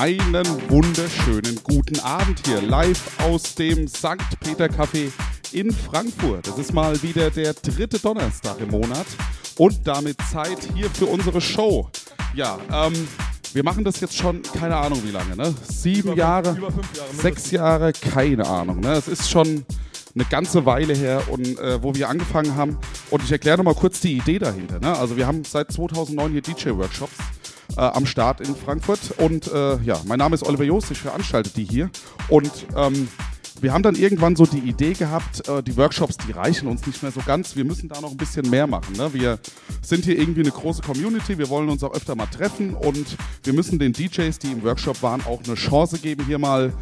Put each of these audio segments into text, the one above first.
Einen wunderschönen guten Abend hier, live aus dem St. Peter Café in Frankfurt. Es ist mal wieder der dritte Donnerstag im Monat und damit Zeit hier für unsere Show. Ja, ähm, wir machen das jetzt schon, keine Ahnung wie lange, ne? Sieben Über Jahre, über fünf Jahre sechs Jahre, keine Ahnung. Ne? Es ist schon eine ganze Weile her, und, äh, wo wir angefangen haben. Und ich erkläre nochmal kurz die Idee dahinter. Ne? Also wir haben seit 2009 hier DJ-Workshops äh, am Start in Frankfurt. Und äh, ja, mein Name ist Oliver Joost, ich veranstalte die hier. Und ähm, wir haben dann irgendwann so die Idee gehabt, äh, die Workshops, die reichen uns nicht mehr so ganz. Wir müssen da noch ein bisschen mehr machen. Ne? Wir sind hier irgendwie eine große Community. Wir wollen uns auch öfter mal treffen und wir müssen den DJs, die im Workshop waren, auch eine Chance geben, hier mal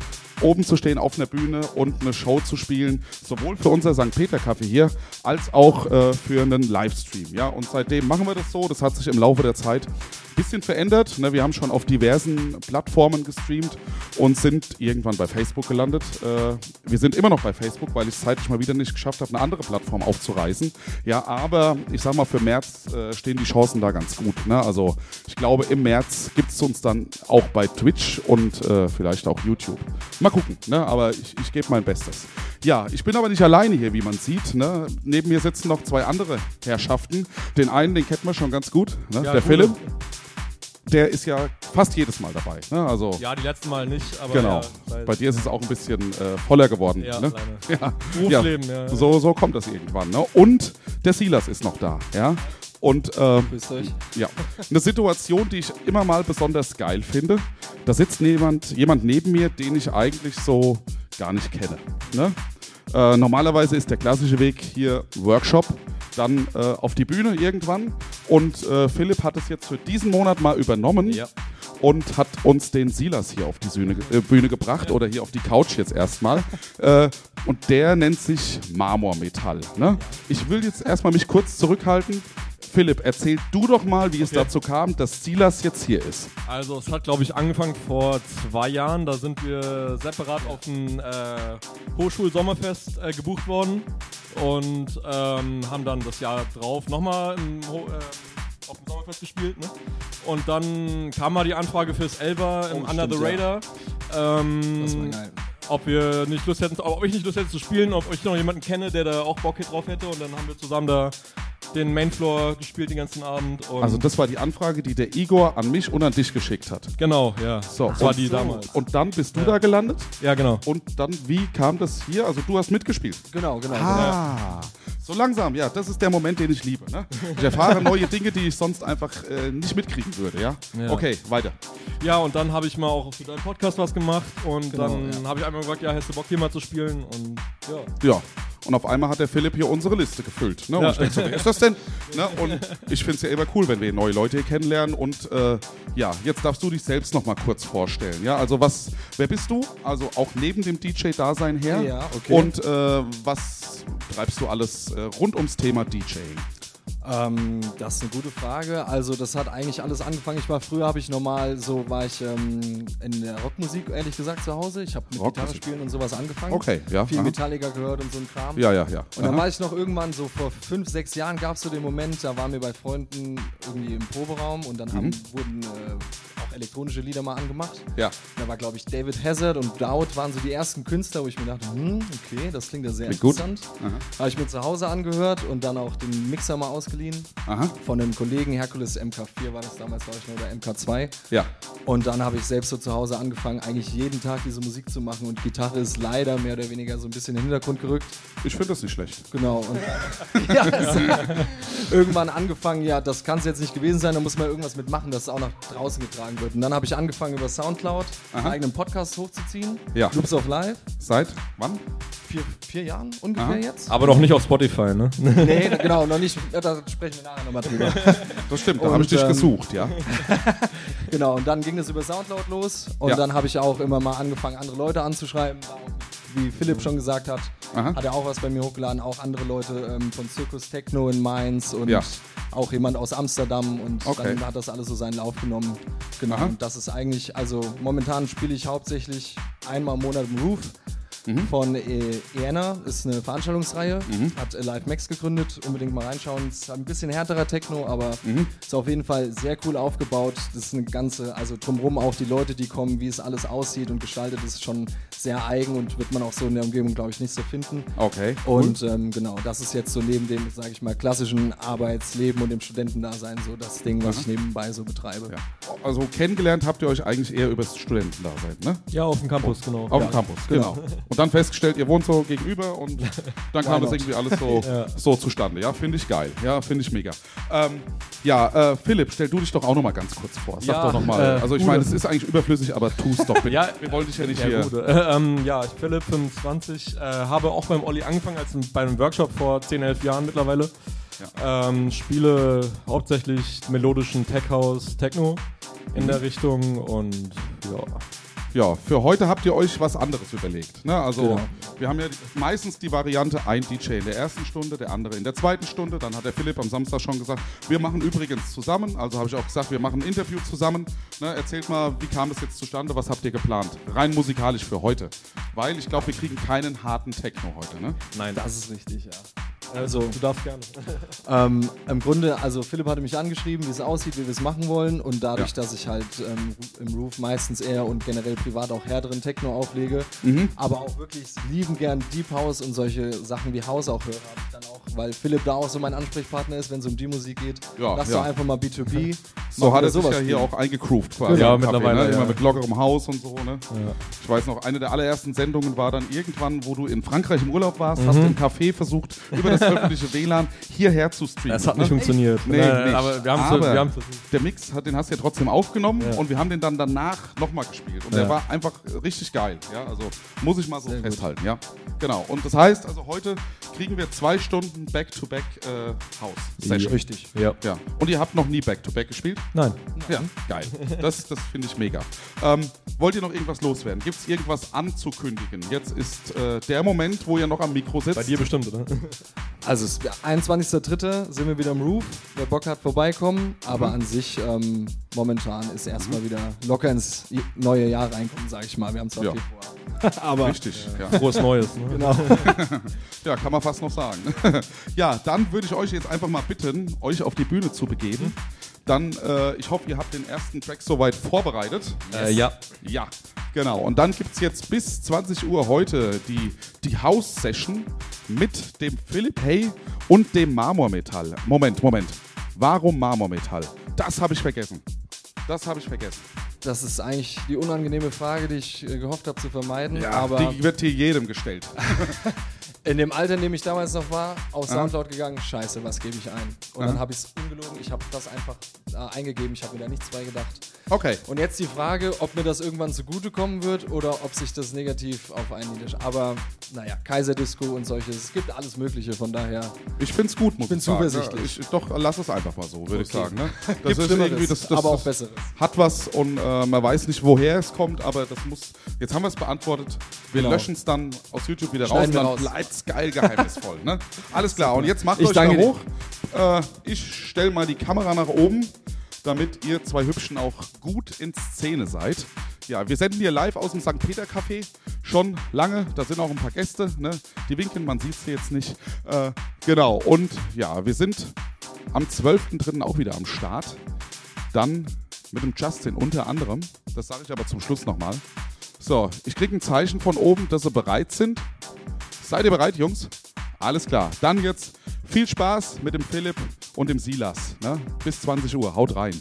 oben zu stehen auf einer Bühne und eine Show zu spielen, sowohl für unser St. Peter Café hier als auch äh, für einen Livestream. Ja, und seitdem machen wir das so. Das hat sich im Laufe der Zeit ein bisschen verändert. Ne, wir haben schon auf diversen Plattformen gestreamt und sind irgendwann bei Facebook gelandet. Äh, wir sind immer noch bei Facebook, weil ich es zeitlich mal wieder nicht geschafft habe, eine andere Plattform aufzureißen. Ja, aber ich sag mal, für März äh, stehen die Chancen da ganz gut. Ne? Also ich glaube, im März gibt es uns dann auch bei Twitch und äh, vielleicht auch YouTube. Mal gucken, ne? aber ich, ich gebe mein Bestes. Ja, ich bin aber nicht alleine hier, wie man sieht. Ne? Neben mir sitzen noch zwei andere Herrschaften. Den einen, den kennt man schon ganz gut, ne? Ja, der cool. Philipp. Der ist ja fast jedes Mal dabei. Ne? Also Ja, die letzten Mal nicht, aber genau. ja, Bei dir ist es auch ein bisschen äh, voller geworden. Ja, ne? ja. Berufsleben, ja. So, so kommt das irgendwann. Ne? Und der Silas ist noch da. Ja. Und äh, ja, eine Situation, die ich immer mal besonders geil finde. Da sitzt jemand, jemand neben mir, den ich eigentlich so gar nicht kenne. Ne? Äh, normalerweise ist der klassische Weg hier Workshop, dann äh, auf die Bühne irgendwann. Und äh, Philipp hat es jetzt für diesen Monat mal übernommen Ja. und hat uns den Silas hier auf die Bühne, äh, Bühne gebracht oder hier auf die Couch jetzt erstmal. äh, und der nennt sich Marmormetall. Ne? Ich will jetzt erstmal mich kurz zurückhalten. Philipp, erzähl du doch mal, wie es Okay. dazu kam, dass Silas jetzt hier ist. Also es hat, glaube ich, angefangen vor zwei Jahren. Da sind wir separat auf ein äh, Hochschulsommerfest äh, gebucht worden und ähm, haben dann das Jahr drauf nochmal Ho äh, auf dem Sommerfest gespielt. Ne? Und dann kam mal die Anfrage fürs Elva im Oh, Under the stimmt, ja. Radar. Ähm, Das war geil. ob wir nicht Lust hätten, ob ich nicht Lust hätte zu spielen, ob ich noch jemanden kenne, der da auch Bock drauf hätte. Und dann haben wir zusammen da den Mainfloor gespielt den ganzen Abend. Und Also das war die Anfrage, die der Igor an mich und an dich geschickt hat. genau, ja. So, das war und, die damals. Und dann bist du da gelandet ja, genau. und dann, wie kam das hier? Also du hast mitgespielt. Genau, genau. genau. Ah, so langsam, ja, das ist der Moment, den ich liebe. Ne? Ich erfahre neue Dinge, die ich sonst einfach äh, nicht mitkriegen würde, ja? Ja. Okay, weiter. Ja, und dann habe ich mal auch für deinen Podcast was gemacht und Genau, dann ja. habe ich einmal gesagt, ja, hast du Bock hier mal zu spielen und ja. Ja. Und auf einmal hat der Philipp hier unsere Liste gefüllt. Ne? Und Ja. ich denke so, wer ist das denn? Ne? Und ich finde es ja immer cool, wenn wir neue Leute hier kennenlernen. Und äh, ja, jetzt darfst du dich selbst noch mal kurz vorstellen. Ja, also was, wer bist du? Also auch neben dem DJ-Dasein her. Ja, okay. Und äh, was treibst du alles äh, rund ums Thema DJing? Ähm, das ist eine gute Frage. Also das hat eigentlich alles angefangen. Ich war früher, habe ich normal so, war ich ähm, in der Rockmusik ehrlich gesagt zu Hause. Ich habe mit Rockmusik. Gitarre spielen und sowas angefangen. Okay, ja, Viel aha. Metallica gehört und so ein Kram. Ja, ja, ja. Und dann Aha. war ich noch irgendwann so vor fünf, sechs Jahren gab es so den Moment, da waren wir bei Freunden irgendwie im Proberaum und dann haben, Mhm. wurden äh, elektronische Lieder mal angemacht. ja. Da war, glaube ich, David Hazard und Dowd waren so die ersten Künstler, wo ich mir dachte, hm, okay, das klingt ja sehr Klingt interessant. Habe ich mir zu Hause angehört und dann auch den Mixer mal ausgeliehen. Aha. Von einem Kollegen, Hercules MK4 war das damals, glaube ich, oder MK2. Ja. Und dann habe ich selbst so zu Hause angefangen, eigentlich jeden Tag diese Musik zu machen. Und Gitarre ist leider mehr oder weniger so ein bisschen in den Hintergrund gerückt. Ich finde das nicht schlecht. Genau. Und ja, also, irgendwann angefangen, ja, das kann es jetzt nicht gewesen sein, da muss man irgendwas mitmachen, dass es auch nach draußen getragen wird. Und dann habe ich angefangen, über Soundcloud einen Aha. eigenen Podcast hochzuziehen. Ja. Loops of Live. Seit wann? Vier, vier Jahren ungefähr Aha. jetzt. Aber noch nicht auf Spotify, ne? Nee, genau, noch nicht. Ja, da sprechen wir nachher nochmal drüber. Das stimmt, da habe ich dich ähm, gesucht, ja. Genau, und dann ging es über Soundcloud los. Und Ja. dann habe ich auch immer mal angefangen, andere Leute anzuschreiben. Wie Philipp schon gesagt hat, Aha. hat er auch was bei mir hochgeladen. Auch andere Leute ähm, von Circus Techno in Mainz und Ja. auch jemand aus Amsterdam. Und Okay. dann hat das alles so seinen Lauf genommen. Genau, und das ist eigentlich, also momentan spiele ich hauptsächlich einmal im Monat im Roof. Von äh, ENA, ist eine Veranstaltungsreihe, Mhm. hat äh, Live Max gegründet, unbedingt mal reinschauen. Ist ein bisschen härterer Techno, aber Mhm. ist auf jeden Fall sehr cool aufgebaut. Das ist eine ganze, also drumherum auch die Leute, die kommen, wie es alles aussieht und gestaltet, ist schon sehr eigen und wird man auch so in der Umgebung, glaube ich, nicht so finden. Okay. cool. Und ähm, genau, das ist jetzt so neben dem, sage ich mal, klassischen Arbeitsleben und dem Studentendasein so das Ding, was ich nebenbei so betreibe. ja. Also kennengelernt habt ihr euch eigentlich eher über das Studentendasein, ne? Ja, auf dem Campus, genau. Auf ja. dem Campus, genau. Und dann festgestellt, ihr wohnt so gegenüber und dann kam das irgendwie alles so, so zustande. Ja, finde ich geil. Ja, finde ich mega. Ähm, ja, äh, Philipp, stell du dich doch auch noch mal ganz kurz vor. Sag Ja, doch noch mal. äh, also ich meine, es ist eigentlich überflüssig, aber tu es doch bitte. Ja, wir wollen dich ja nicht Ja, hier. Äh, ähm, ja, ich Philipp, 25, äh, habe auch beim Olli angefangen, als bei einem Workshop vor 10, 11 Jahren mittlerweile. Ähm, spiele hauptsächlich melodischen Tech House, Techno in der Richtung und ja. Ja, für heute habt ihr euch was anderes überlegt. Ne? Also Genau. wir haben ja meistens die Variante ein DJ in der ersten Stunde, der andere in der zweiten Stunde. Dann hat der Philipp am Samstag schon gesagt, wir machen übrigens zusammen. Also habe ich auch gesagt, wir machen ein Interview zusammen. Ne? Erzählt mal, wie kam es jetzt zustande? Was habt ihr geplant? Rein musikalisch für heute. Weil ich glaube, wir kriegen keinen harten Techno heute. Ne? Nein, Das ist richtig, ja. Also, du darfst gerne. Ähm, Im Grunde, also Philipp hatte mich angeschrieben, wie es aussieht, wie wir es machen wollen. Und dadurch, Ja. dass ich halt ähm, im Roof meistens eher und generell privat auch härteren Techno auflege, Mhm. aber auch wirklich lieben gern Deep House und solche Sachen wie House auch höre, habe ich dann auch, weil Philipp da auch so mein Ansprechpartner ist, wenn es um die Musik geht. Ja, Lass ja. doch einfach mal B2B. So hat er sich ja sowas hier spielen. auch eingegroovt quasi. Ja, im Café, mittlerweile, Ne? ja. Immer mit lockerem Haus und so. Ne? Ich weiß noch, eine der allerersten Sendungen war dann irgendwann, wo du in Frankreich im Urlaub warst, hast im Café versucht, über das öffentliche WLAN hierher zu streamen. Es hat ne? nicht funktioniert. Nee, Äh, nicht. Aber wir haben es Aber wir haben's versucht. der Mix, hat, den hast du ja trotzdem aufgenommen Ja. und wir haben den dann danach nochmal gespielt. Und der Ja. war einfach richtig geil. Ja? Also muss ich mal so festhalten. Ja? Genau. Und das heißt, also heute kriegen wir zwei Stunden Back-to-Back äh, House-Session. Richtig. Ja. Ja. Und ihr habt noch nie Back-to-Back gespielt? Nein. Ja, geil. Das, das finde ich mega. Ähm, wollt ihr noch irgendwas loswerden? Gibt es irgendwas anzukündigen? Jetzt ist äh, der Moment, wo ihr noch am Mikro sitzt. Bei dir bestimmt, oder? Also, es- 21.03. sind wir wieder im Roof. Wer Bock hat, vorbeikommen. Aber an sich, ähm, momentan ist erstmal wieder locker ins neue Jahr reinkommen, sage ich mal. Wir haben zwar Ja. Februar. aber Richtig. Ja. Frohes Neues. Ne? genau. ja, kann man fast noch sagen. ja, dann würde ich euch jetzt einfach mal bitten, euch auf die Bühne zu begeben. Dann, äh, ich hoffe, ihr habt den ersten Track soweit vorbereitet. Äh, ja. Ja, genau. Und dann gibt es jetzt bis 20 Uhr heute die, die House-Session mit dem Philipp Hay und dem Marmormetall. Moment, Moment. Warum Marmormetall? Das habe ich vergessen. Das habe ich vergessen. Das ist eigentlich die unangenehme Frage, die ich äh, gehofft habe zu vermeiden. aber die wird hier jedem gestellt. in dem Alter, in dem ich damals noch war, auf Soundcloud gegangen, scheiße, was gebe ich ein? Und dann Aha. habe ich es ungelogen, ich habe das einfach äh, eingegeben, ich habe mir da nichts bei gedacht. Okay. Und jetzt die Frage, ob mir das irgendwann zugutekommen wird oder ob sich das negativ auf einen niederschlägt. Aber naja, Kaiserdisco und solches, es gibt alles Mögliche, von daher. Ich finde es gut, muss bin ich sagen. zuversichtlich. Ja, Ich, doch, lass es einfach mal so, würde ich sagen. Ne? Das Gibt Schlimmeres, irgendwie, das, das, aber auch Besseres. Hat was und äh, man weiß nicht, woher es kommt, aber das muss. Jetzt haben wir es beantwortet. Wir Genau. löschen es dann aus YouTube wieder raus Schneiden und wir dann raus. bleibt geil geheimnisvoll. ne? Alles klar, und jetzt macht Ich euch da hoch. Äh, ich stelle mal die Kamera nach oben, damit ihr zwei Hübschen auch gut in Szene seid. Ja, wir senden hier live aus dem St. Peter Café schon lange. Da sind auch ein paar Gäste. Ne? Die winken, man sieht sie jetzt nicht. Äh, genau, und ja, wir sind am 12.03. auch wieder am Start. Dann mit dem Justin unter anderem. Das sage ich aber zum Schluss nochmal. So, ich kriege ein Zeichen von oben, dass sie bereit sind. Seid ihr bereit, Jungs? Alles klar. Dann jetzt viel Spaß mit dem Philipp und dem Silas. Ne? Bis 20 Uhr. Haut rein.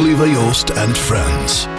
Oliver Joost and Friends.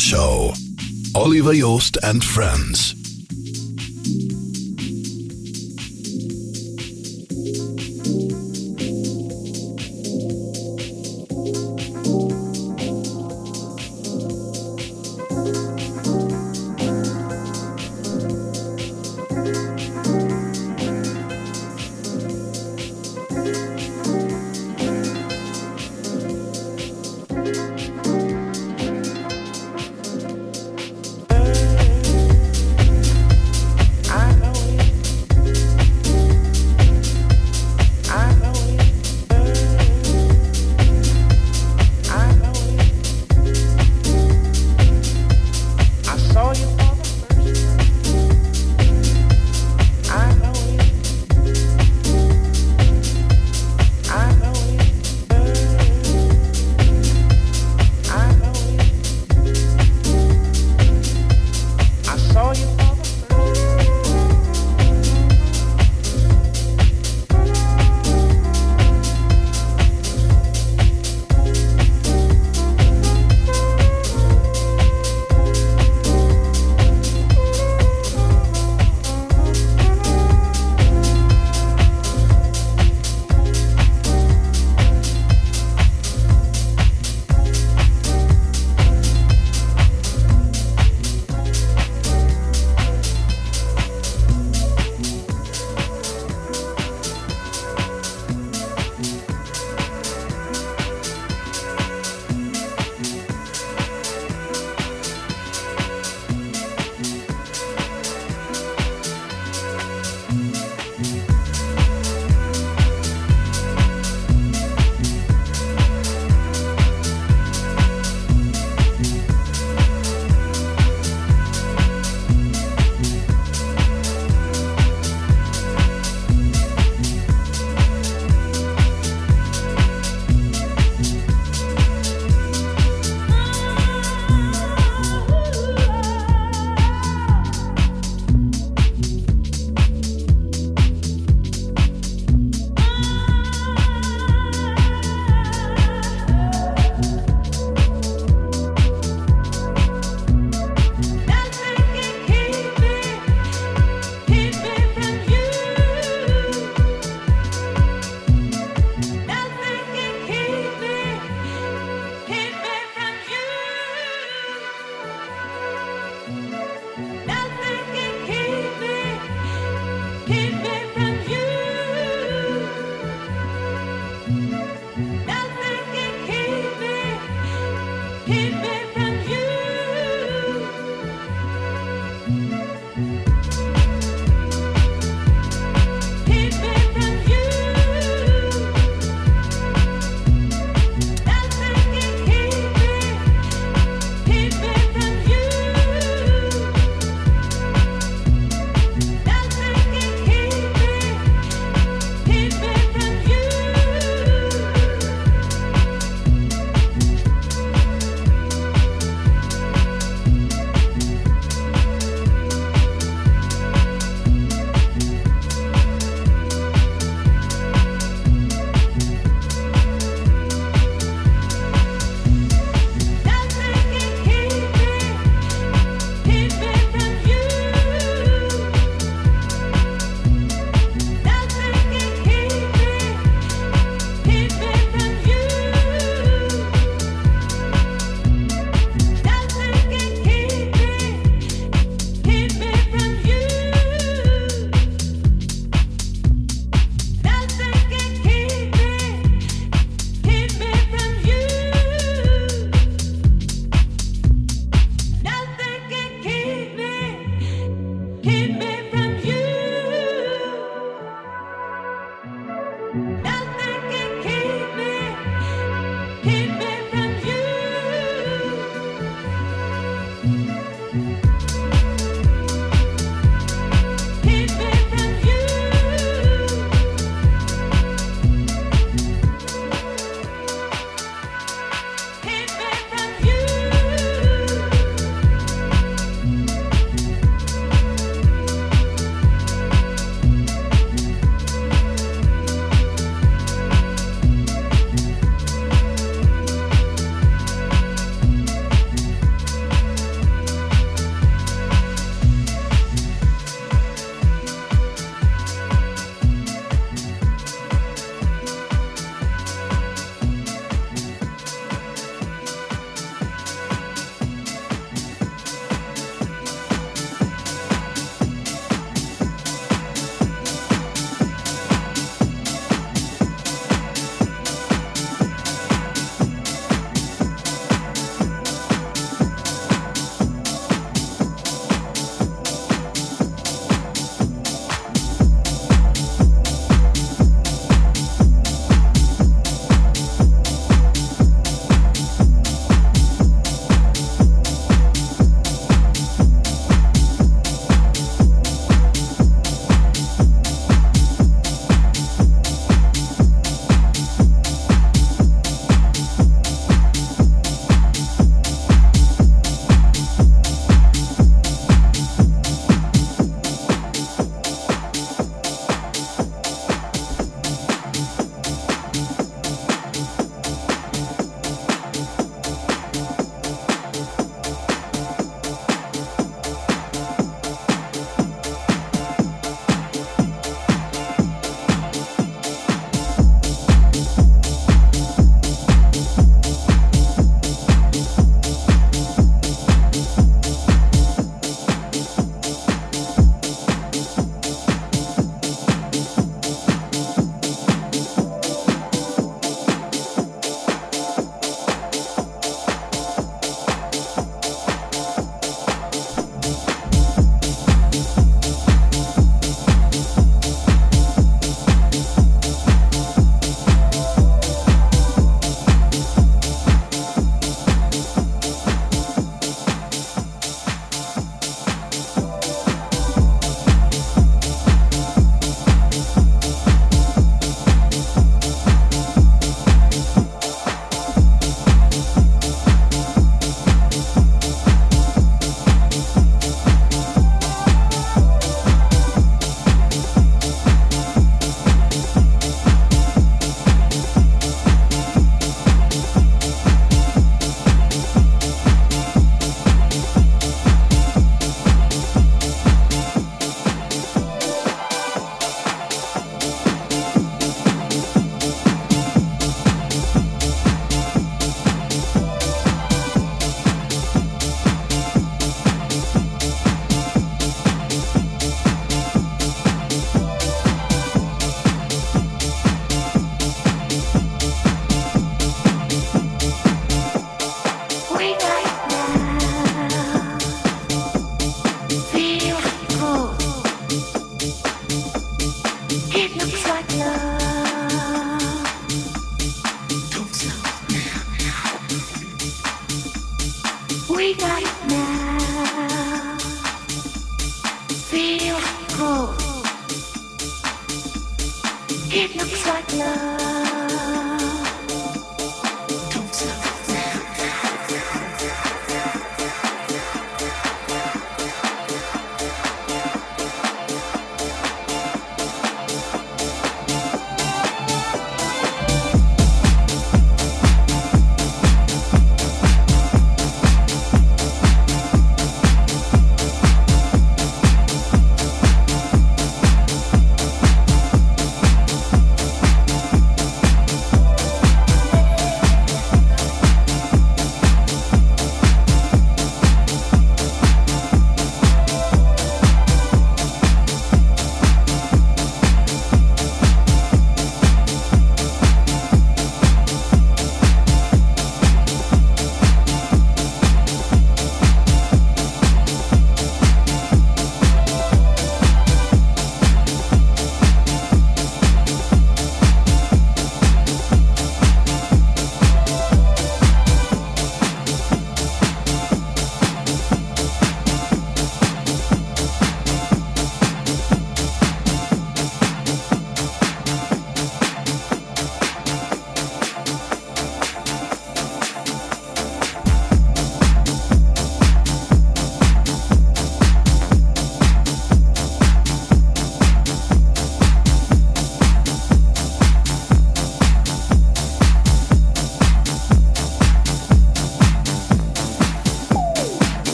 Show. Oliver Joost and Friends.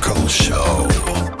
Cool Show.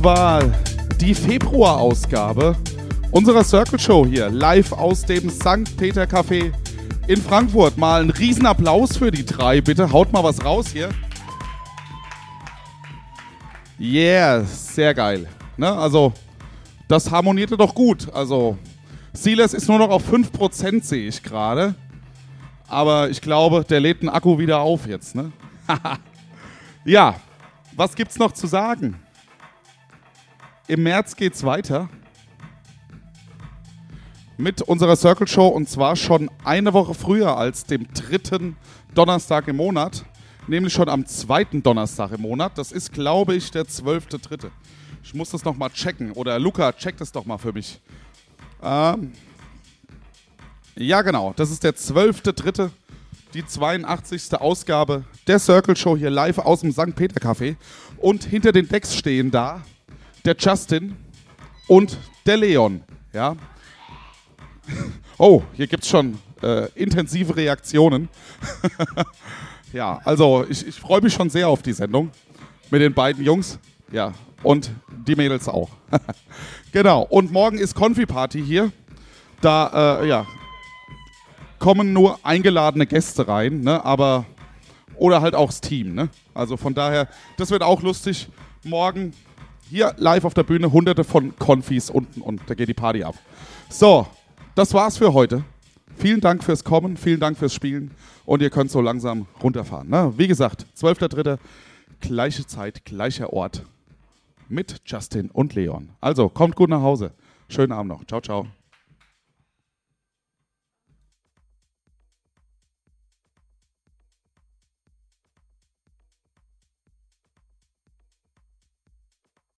Das war die Februarausgabe unserer Circle Show hier, live aus dem St. Peter Café in Frankfurt. Mal einen riesen Applaus für die drei, bitte. Haut mal was raus hier. Yeah, sehr geil. Ne? Also, das harmonierte doch gut. Also, Silas ist nur noch auf 5%, sehe ich gerade. Aber ich glaube, der lädt den Akku wieder auf jetzt. Ne? ja, was gibt's noch zu sagen? Im März geht's weiter mit unserer Circle Show und zwar schon eine Woche früher als dem dritten Donnerstag im Monat, nämlich schon am zweiten Donnerstag im Monat. Das ist, glaube ich, der 12.3. Ich muss das nochmal checken. Oder Luca, check das doch mal für mich. Ähm ja, genau. Das ist der 12.3. Die 82. Ausgabe der Circle Show hier live aus dem St. Peter Café. Und hinter den Decks stehen da der Justin und der Leon. Ja. Oh, hier gibt es schon äh, intensive Reaktionen. ja, also ich, ich freue mich schon sehr auf die Sendung mit den beiden Jungs. Ja, und die Mädels auch. genau, und morgen ist Konfi-Party hier. Da, äh, ja, kommen nur eingeladene Gäste rein, ne? aber oder halt auch das Team. Ne? Also von daher, das wird auch lustig. Morgen hier live auf der Bühne hunderte von Konfis unten und da geht die Party ab. So, das war's für heute. Vielen Dank fürs Kommen, vielen Dank fürs Spielen und ihr könnt so langsam runterfahren. Ne? Wie gesagt, 12.3. gleiche Zeit, gleicher Ort mit Justin und Leon. Also kommt gut nach Hause. Schönen Abend noch. Ciao, ciao.